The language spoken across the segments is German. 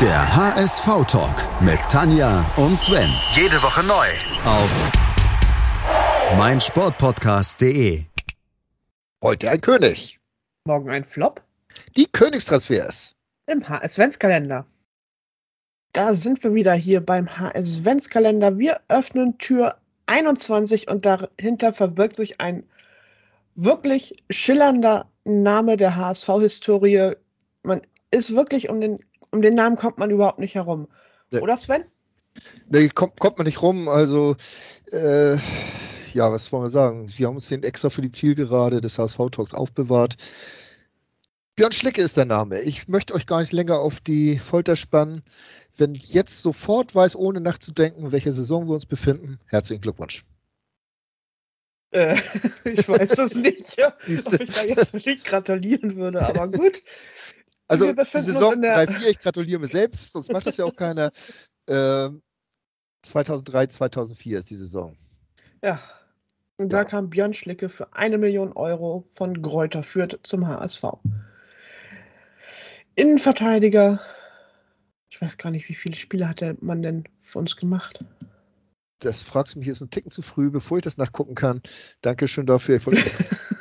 Der HSV-Talk mit Tanja und Sven. Jede Woche neu. Auf meinsportpodcast.de. Heute ein König. Morgen ein Flop Die Königstransfers. im HS-Ventskalender. Da sind wir wieder hier beim HS-Ventskalender. Wir öffnen Tür 21 und dahinter verbirgt sich ein wirklich schillernder Name der HSV-Historie. Man ist wirklich um den, um den Namen kommt man überhaupt nicht herum. Nee. Oder Sven? Nee, kommt, kommt man nicht rum. Also, äh, ja, was wollen wir sagen? Wir haben uns den extra für die Zielgerade des HSV-Talks aufbewahrt. Björn Schlicke ist der Name. Ich möchte euch gar nicht länger auf die Folter spannen. Wenn jetzt sofort weiß, ohne nachzudenken, in welcher Saison wir uns befinden, herzlichen Glückwunsch. Äh, ich weiß es nicht, ja, ob ich da jetzt wirklich gratulieren würde, aber gut. Also, Saison in der- 3-4, ich gratuliere mir selbst, sonst macht das ja auch keiner. Ähm, 2003, 2004 ist die Saison. Ja. Und da Ja. kam Björn Schlicke für eine Million Euro von Gräuter Fürth zum HSV. Innenverteidiger. Ich weiß gar nicht, wie viele Spiele hat der Mann denn für uns gemacht? Das fragst du mich jetzt einen Ticken zu früh, bevor ich das nachgucken kann. Dankeschön dafür.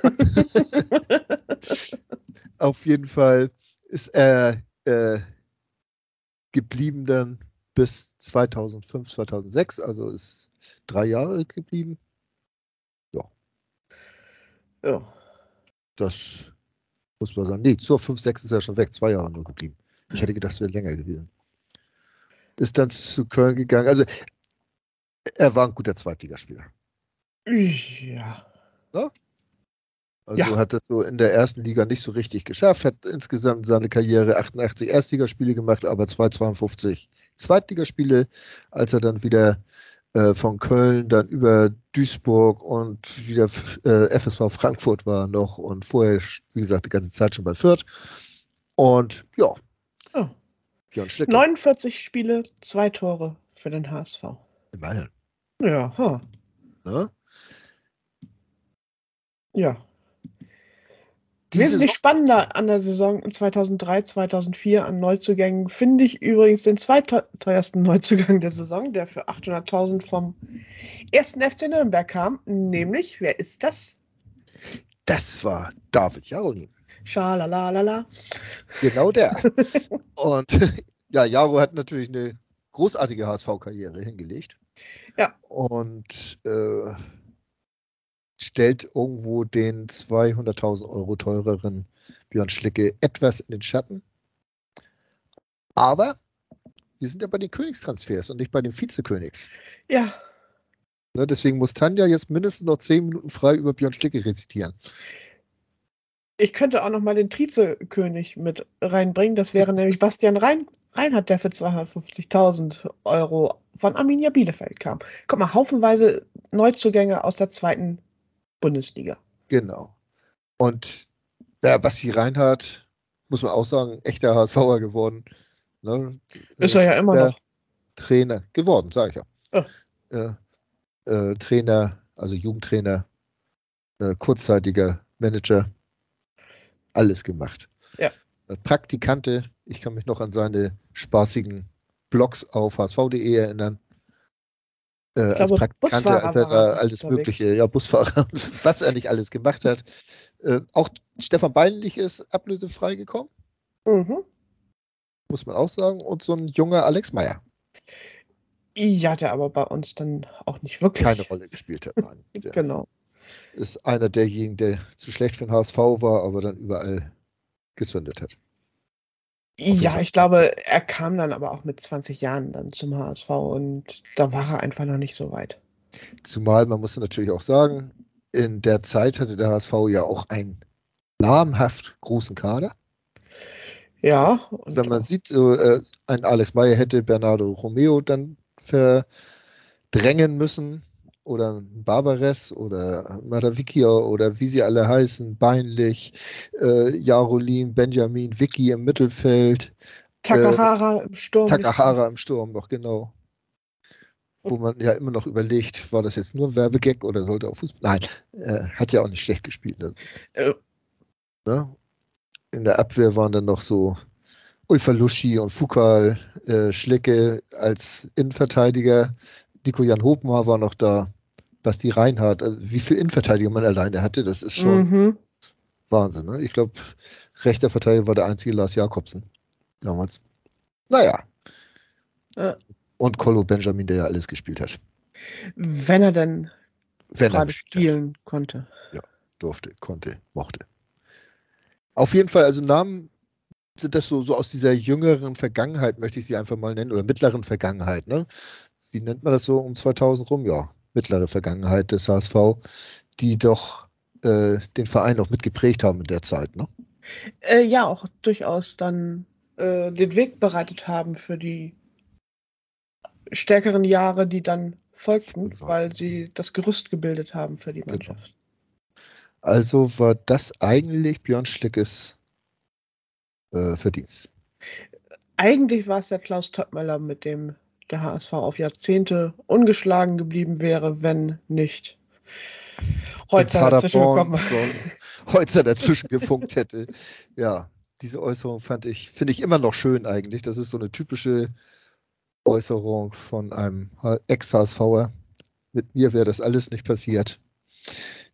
Auf jeden Fall ist er äh, geblieben dann bis 2005, 2006, also ist drei Jahre geblieben. Ja. Das muss man sagen. Nee, zur 5, 6 ist er schon weg, zwei Jahre nur geblieben. Ich hätte gedacht, es wäre länger gewesen. Ist dann zu Köln gegangen. Also er war ein guter Zweitligaspieler. Ja. Also Ja. hat das so in der ersten Liga nicht so richtig geschafft, hat insgesamt seine Karriere 88 Erstligaspiele gemacht, aber 252 Zweitligaspiele, als er dann wieder äh, von Köln dann über Duisburg und wieder äh, FSV Frankfurt war noch und vorher, wie gesagt, die ganze Zeit schon bei Fürth. Und ja, Oh. Björn Schlick. 49 Spiele, zwei Tore für den HSV. Immerhin. Ja, ha. Ne? ja. Wesentlich Saison- spannender an der Saison 2003, 2004 an Neuzugängen finde ich übrigens den zweiteuersten Neuzugang der Saison, der für 800.000 vom ersten FC Nürnberg kam. Nämlich, wer ist das? das war David Jarolin. Schalalalala. Genau der. Und ja, Jaro hat natürlich eine großartige HSV-Karriere hingelegt. Ja. Und äh, stellt irgendwo den 200.000 Euro teureren Björn Schlicke etwas in den Schatten. Aber wir sind ja bei den Königstransfers und nicht bei den Vizekönigs. Ja, Ne, deswegen muss Tanja jetzt mindestens noch zehn Minuten frei über Björn Schlicke rezitieren. ich könnte auch noch mal den Trizekönig mit reinbringen. Das wäre nämlich Bastian Rein Reinhardt, der für 250.000 Euro von Arminia Bielefeld kam. Guck mal, haufenweise Neuzugänge aus der zweiten Bundesliga. Genau. Und ja, Basti Reinhardt, muss man auch sagen, echter HSVer geworden. Ne? Ist er ja immer Der noch. Trainer geworden, sage ich ja. Ah. Äh, äh, Trainer, also Jugendtrainer, äh, kurzzeitiger Manager, alles gemacht. Ja. Äh, Praktikante, ich kann mich noch an seine spaßigen Blogs auf hsv.de erinnern. Äh, als glaube, Praktikant hat er da alles. Mögliche, ja, Busfahrer, was er nicht alles gemacht hat. Äh, auch Stefan Beinlich ist ablösefrei gekommen, Mhm. muss man auch sagen, und so ein junger Alex Meyer Ja, der aber bei uns dann auch nicht wirklich. keine Rolle gespielt hat. Nein. Genau. ist einer derjenigen, der zu schlecht für den HSV war, aber dann überall gezündet hat. Ja, ich glaube, er kam dann aber auch mit 20 Jahren dann zum HSV und da war er einfach noch nicht so weit. Zumal man muss natürlich auch sagen, in der Zeit hatte der HSV ja auch einen namhaft großen Kader. Ja, und Wenn man sieht, so, äh, ein Alex Meyer hätte Bernardo Romeo dann verdrängen müssen oder Barbares oder Madavikia oder wie sie alle heißen, Beinlich, äh, Jarolin, Benjamin, Vicky im Mittelfeld, Takahara im Sturm. Takahara im Sturm noch, genau. Wo man ja immer noch überlegt, war das jetzt nur ein Werbegag oder sollte auch Fußball? Nein, äh, hat ja auch nicht schlecht gespielt. Also, Äh, ne? In der Abwehr waren dann noch so Ulfaluschi und Fukal, äh, Schlicke als Innenverteidiger. Nico Jan Hopmar war noch da. Basti Reinhardt. Also wie viel Innenverteidiger man alleine hatte, das ist schon mhm. Wahnsinn. Ne? Ich glaube, rechter Verteidiger war der einzige Lars Jakobsen damals. Naja. Ja. Und Colo Benjamin, der ja alles gespielt hat. Wenn er denn Wenn gerade er spielen hat. konnte. Ja, durfte, konnte, mochte. Auf jeden Fall, also Namen sind das so, so aus dieser jüngeren Vergangenheit, möchte ich sie einfach mal nennen, oder mittleren Vergangenheit, ne? Wie nennt man das so um 2000 rum? Ja, mittlere Vergangenheit des HSV, die doch äh, den Verein auch mitgeprägt haben in der Zeit, ne? Äh, ja, auch durchaus dann äh, den Weg bereitet haben für die stärkeren Jahre, die dann folgten, weil sie das Gerüst gebildet haben für die genau. Mannschaft. Genau. Also war das eigentlich Björn Schlickes äh, Verdienst. Eigentlich war es der Klaus Töppmöller, mit dem der HSV auf Jahrzehnte ungeschlagen geblieben wäre, wenn nicht Holzer dazwischen gekommen Holzer dazwischen gefunkt hätte. Ja, diese Äußerung fand ich, finde ich immer noch schön eigentlich. Das ist so eine typische Äußerung von einem Ex-HSVer. Mit mir wäre das alles nicht passiert.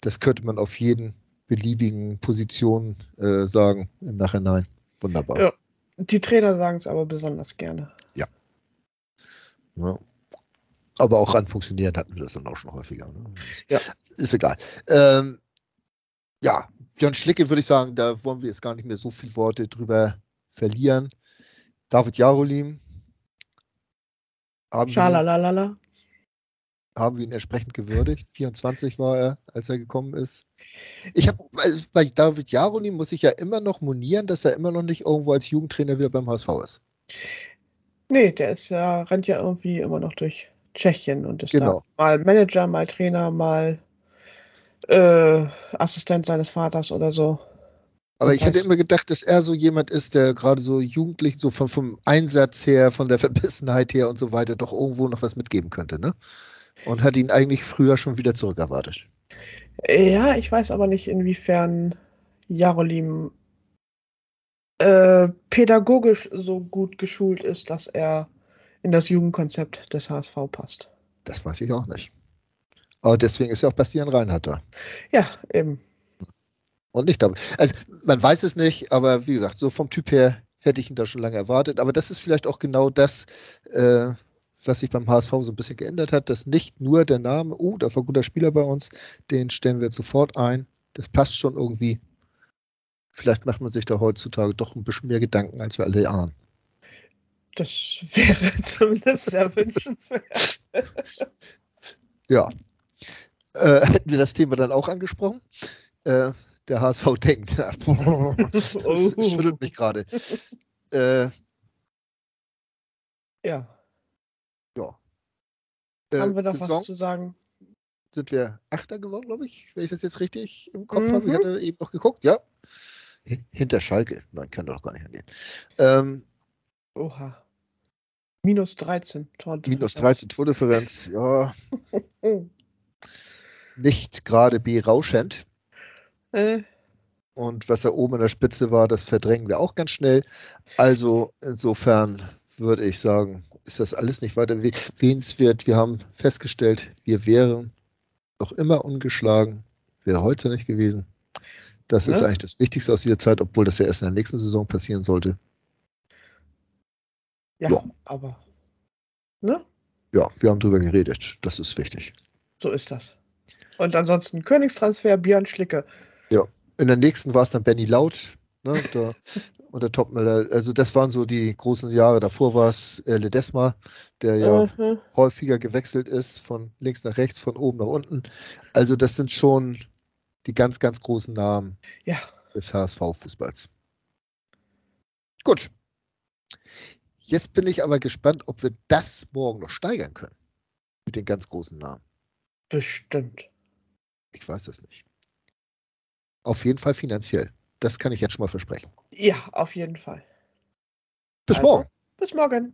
Das könnte man auf jeden beliebigen Positionen äh, sagen im Nachhinein. Wunderbar. Ja, die Trainer sagen es aber besonders gerne. Ja. Ja. Aber auch an Funktionieren hatten wir das dann auch schon häufiger. Ne? Ja. Ist egal. Ähm, ja, Björn Schlicke würde ich sagen, da wollen wir jetzt gar nicht mehr so viele Worte drüber verlieren. David Jarolim. Haben Schalalalala haben wir ihn entsprechend gewürdigt. 24 war er, als er gekommen ist. Ich habe bei David Jaroni muss ich ja immer noch monieren, dass er immer noch nicht irgendwo als Jugendtrainer wieder beim HSV ist. Nee, der ist ja, rennt ja irgendwie immer noch durch Tschechien und ist genau. da mal Manager, mal Trainer, mal äh, Assistent seines Vaters oder so. Aber ich hätte immer gedacht, dass er so jemand ist, der gerade so jugendlich, so vom, vom Einsatz her, von der Verbissenheit her und so weiter, doch irgendwo noch was mitgeben könnte, ne? und hat ihn eigentlich früher schon wieder zurückerwartet. Ja, ich weiß aber nicht, inwiefern Jarolim äh, pädagogisch so gut geschult ist, dass er in das Jugendkonzept des HSV passt. Das weiß ich auch nicht. Aber deswegen ist ja auch Bastian Reinhardt da. Ja, eben. Und nicht dabei. Also man weiß es nicht, aber wie gesagt, so vom Typ her hätte ich ihn da schon lange erwartet. Aber das ist vielleicht auch genau das, äh, was sich beim HSV so ein bisschen geändert hat, dass nicht nur der Name, oh, da war ein guter Spieler bei uns, den stellen wir jetzt sofort ein. Das passt schon irgendwie. Vielleicht macht man sich da heutzutage doch ein bisschen mehr Gedanken, als wir alle ahnen. Das wäre zumindest sehr wünschenswert. ja. Äh, hätten wir das Thema dann auch angesprochen? Äh, der HSV denkt, das oh. schüttelt mich gerade. Äh, ja. Ja. Äh, Haben wir noch Saison was zu sagen? Sind wir Achter geworden, glaube ich, wenn ich das jetzt richtig im Kopf mhm. habe. Ich hatte eben noch geguckt, ja. Hinter Schalke. Nein, kann doch gar nicht angehen. Ähm, Oha. Minus 13 Tordifferenz. Minus 13 Tordifferenz, ja. nicht gerade berauschend. Äh. Und was da oben in der Spitze war, das verdrängen wir auch ganz schnell. Also insofern würde ich sagen, ist das alles nicht weiter erwähnenswert. Wir haben festgestellt, wir wären noch immer ungeschlagen, wäre heute nicht gewesen. Das ja. ist eigentlich das Wichtigste aus dieser Zeit, obwohl das ja erst in der nächsten Saison passieren sollte. Ja, ja. aber. Ne? Ja, wir haben drüber geredet. Das ist wichtig. So ist das. Und ansonsten Königstransfer Björn Schlicke. Ja, in der nächsten war es dann Benny Laut. Ne, da und der Topmüller. Also das waren so die großen Jahre. Davor war es äh, Ledesma, der ja mhm. häufiger gewechselt ist, von links nach rechts, von oben nach unten. Also das sind schon die ganz, ganz großen Namen ja. des HSV-Fußballs. Gut. Jetzt bin ich aber gespannt, ob wir das morgen noch steigern können. Mit den ganz großen Namen. Bestimmt. Ich weiß es nicht. Auf jeden Fall finanziell. Das kann ich jetzt schon mal versprechen. Ja, auf jeden Fall. Bis also, morgen. Bis morgen.